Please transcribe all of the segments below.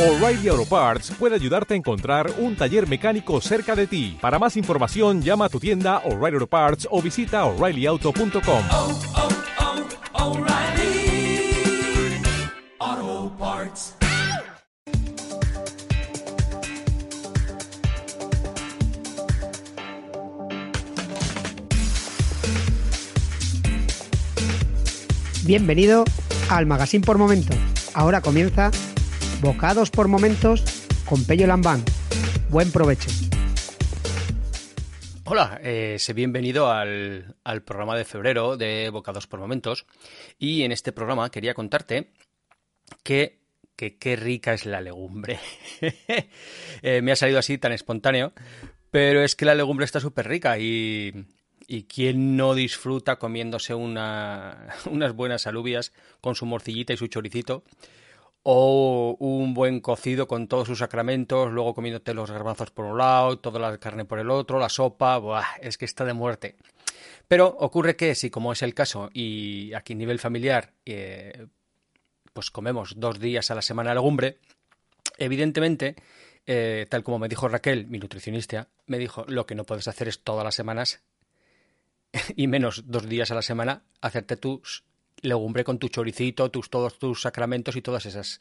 O'Reilly Auto Parts puede ayudarte a encontrar un taller mecánico cerca de ti. Para más información, llama a tu tienda O'Reilly Auto Parts o visita oreillyauto.com. oh, oh, Parts. Bienvenido al Magazine por Momentos. Ahora comienza Bocados por Momentos con Pello Lambán. Buen provecho. Hola, eh, sé bienvenido al, al programa de febrero de Bocados por Momentos. Y en este programa quería contarte que que qué rica es la legumbre. Eh, me ha salido así tan espontáneo, pero es que la legumbre está súper rica y, y quién no disfruta comiéndose una, unas buenas alubias con su morcillita y su choricito o un buen cocido con todos sus sacramentos, luego comiéndote los garbanzos por un lado, toda la carne por el otro, la sopa, buah, es que está de muerte. Pero ocurre que si como es el caso y aquí a nivel familiar eh, pues comemos dos días a la semana legumbre, evidentemente, eh, tal como me dijo Raquel, mi nutricionista, me dijo, lo que no puedes hacer es todas las semanas y menos dos días a la semana hacerte tus legumbre con tu choricito, tus todos tus sacramentos y todas esas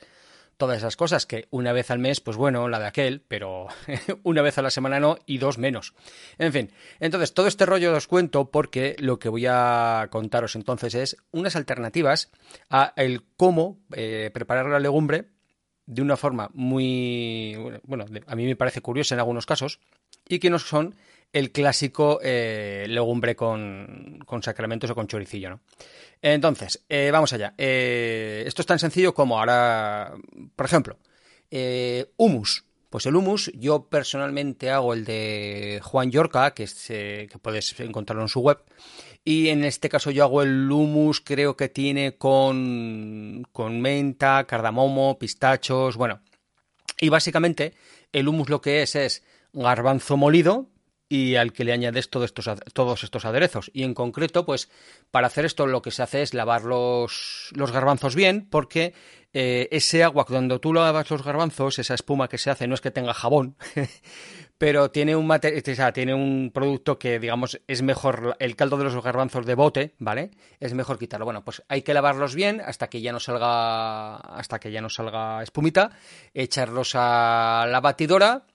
todas esas cosas que una vez al mes, pues bueno, la de aquel, pero una vez a la semana no y dos menos. En fin, entonces todo este rollo os cuento porque lo que voy a contaros entonces es unas alternativas a el cómo eh, preparar la legumbre de una forma muy, bueno, a mí me parece curiosa en algunos casos y que no son el clásico eh, legumbre con, con, sacramentos o con choricillo, ¿no? Entonces, eh, vamos allá. Eh, esto es tan sencillo como ahora, por ejemplo, humus. Pues el humus, yo personalmente hago el de Juan Yorca, que, es, que puedes encontrarlo en su web. Y en este caso yo hago el humus, creo que tiene con, con menta, cardamomo, pistachos, bueno. Y básicamente el humus lo que es es garbanzo molido, y al que le añades todos estos, todos estos aderezos. Y en concreto, pues para hacer esto lo que se hace es lavar los, los garbanzos bien, porque eh, ese agua, cuando tú lavas los garbanzos, esa espuma que se hace, no es que tenga jabón, pero tiene un, o sea, tiene un producto que, digamos, es mejor, el caldo de los garbanzos de bote, ¿vale? Es mejor quitarlo. Bueno, pues hay que lavarlos bien hasta que ya no salga, hasta que ya no salga espumita, echarlos a la batidora,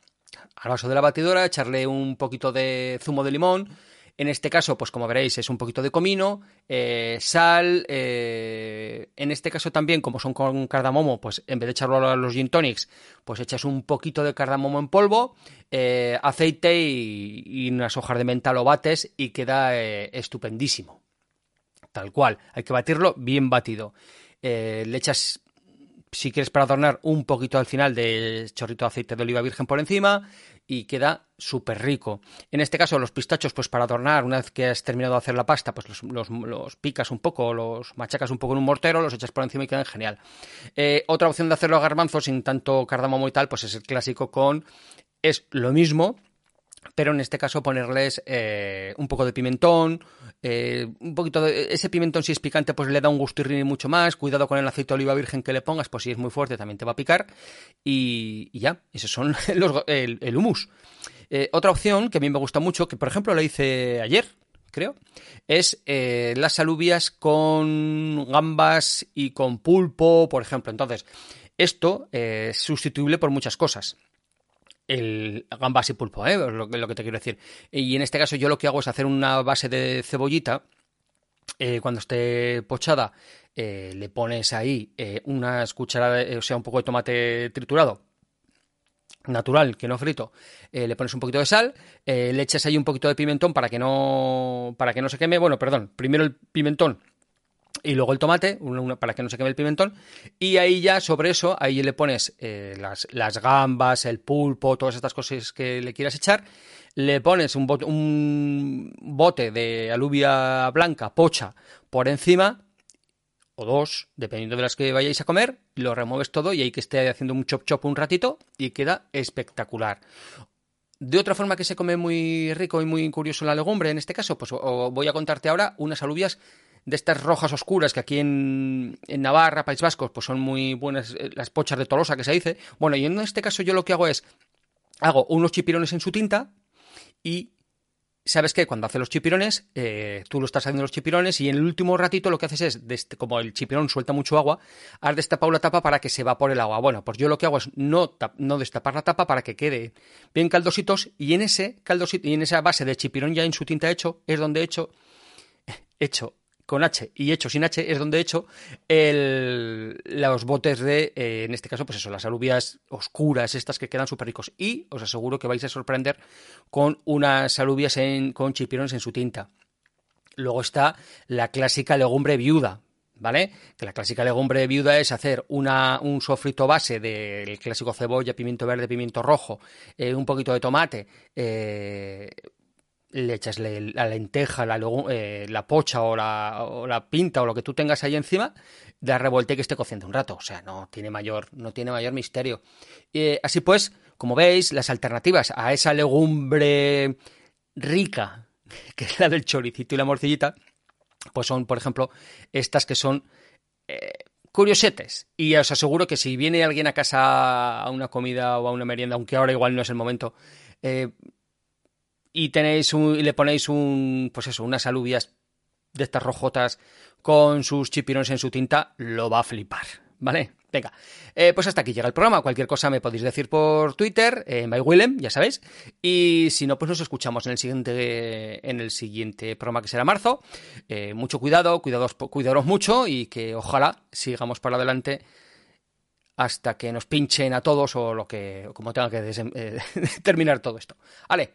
al vaso de la batidora, echarle un poquito de zumo de limón. En este caso, pues como veréis, es un poquito de comino, eh, sal. Eh, en este caso también, como son con cardamomo, pues en vez de echarlo a los gin tonics, pues echas un poquito de cardamomo en polvo, eh, aceite y, y, unas hojas de menta lo bates y queda estupendísimo. Tal cual. Hay que batirlo bien batido. Le echas si quieres para adornar un poquito al final de chorrito de aceite de oliva virgen por encima y queda súper rico. En este caso los pistachos pues para adornar una vez que has terminado de hacer la pasta pues los, los, picas un poco, los machacas un poco en un mortero, los echas por encima y quedan genial. Eh, otra opción de hacer los garbanzos sin tanto cardamomo y tal pues es el clásico con es lo mismo pero en este caso ponerles eh, un poco de pimentón, eh, un poquito de ese pimentón si es picante pues le da un gustirrini mucho más, cuidado con el aceite de oliva virgen que le pongas, pues si es muy fuerte también te va a picar y, y ya, esos son el, humus. Eh, otra opción que a mí me gusta mucho, que por ejemplo la hice ayer, creo, es las alubias con gambas y con pulpo, por ejemplo. Entonces, esto es sustituible por muchas cosas el gambas y pulpo, ¿eh? lo, que te quiero decir. Y en este caso yo lo que hago es hacer una base de cebollita. Eh, cuando esté pochada, eh, le pones ahí eh, unas cucharadas, o sea, un poco de tomate triturado, natural, que no frito, eh, le pones un poquito de sal, eh, le echas ahí un poquito de pimentón para que no, para que no se queme. Bueno, perdón, primero el pimentón y luego el tomate, para que no se queme el pimentón, y ahí ya sobre eso, ahí le pones eh, las, gambas, el pulpo, todas estas cosas que le quieras echar, le pones un bote, un bote de alubia blanca, pocha, por encima, o dos, dependiendo de las que vayáis a comer, lo remueves todo y hay que esté haciendo un chop chop un ratito y queda espectacular. De otra forma que se come muy rico y muy curioso la legumbre, en este caso, pues voy a contarte ahora unas alubias de estas rojas oscuras que aquí en, en Navarra, País Vasco, pues son muy buenas, eh, las pochas de Tolosa que se dice. Bueno, y en este caso yo lo que hago es, hago unos chipirones en su tinta y ¿Sabes qué? Cuando hace los chipirones, eh, tú lo estás haciendo los chipirones y en el último ratito lo que haces es, este, como el chipirón suelta mucho agua, has destapado la tapa para que se evapore el agua. Bueno, pues yo lo que hago es no, no destapar la tapa para que quede bien caldositos y en ese caldosito y en esa base de chipirón ya en su tinta hecho es donde he hecho, hecho con H y hecho sin H es donde he hecho el, los botes de, eh, en este caso, pues eso, las alubias oscuras, estas que quedan súper ricos. Y os aseguro que vais a sorprender con unas alubias con chipirones en su tinta. Luego está la clásica legumbre viuda, ¿vale? Que la clásica legumbre viuda es hacer una, un sofrito base del clásico cebolla, pimiento verde, pimiento rojo, eh, un poquito de tomate, eh, le echas la lenteja, la, eh, la pocha o la, o la, pinta o lo que tú tengas ahí encima, da revuelta y que esté cociendo un rato. O sea, no tiene mayor, no tiene mayor misterio. Eh, así pues, como veis, las alternativas a esa legumbre rica, que es la del choricito y la morcillita, pues son, por ejemplo, estas que son eh, curiosetes. Y os aseguro que si viene alguien a casa a una comida o a una merienda, aunque ahora igual no es el momento, eh, y tenéis un, y le ponéis un, pues eso, unas alubias de estas rojotas con sus chipirones en su tinta, lo va a flipar, ¿vale? Venga, eh, pues hasta aquí llega el programa. Cualquier cosa me podéis decir por Twitter, eh, Willem, ya sabéis. Y si no, pues nos escuchamos en el siguiente, en el siguiente programa que será marzo. Eh, mucho cuidado, cuidados, cuidaros mucho y que ojalá sigamos para adelante hasta que nos pinchen a todos o lo que, como tenga que terminar todo esto. Vale,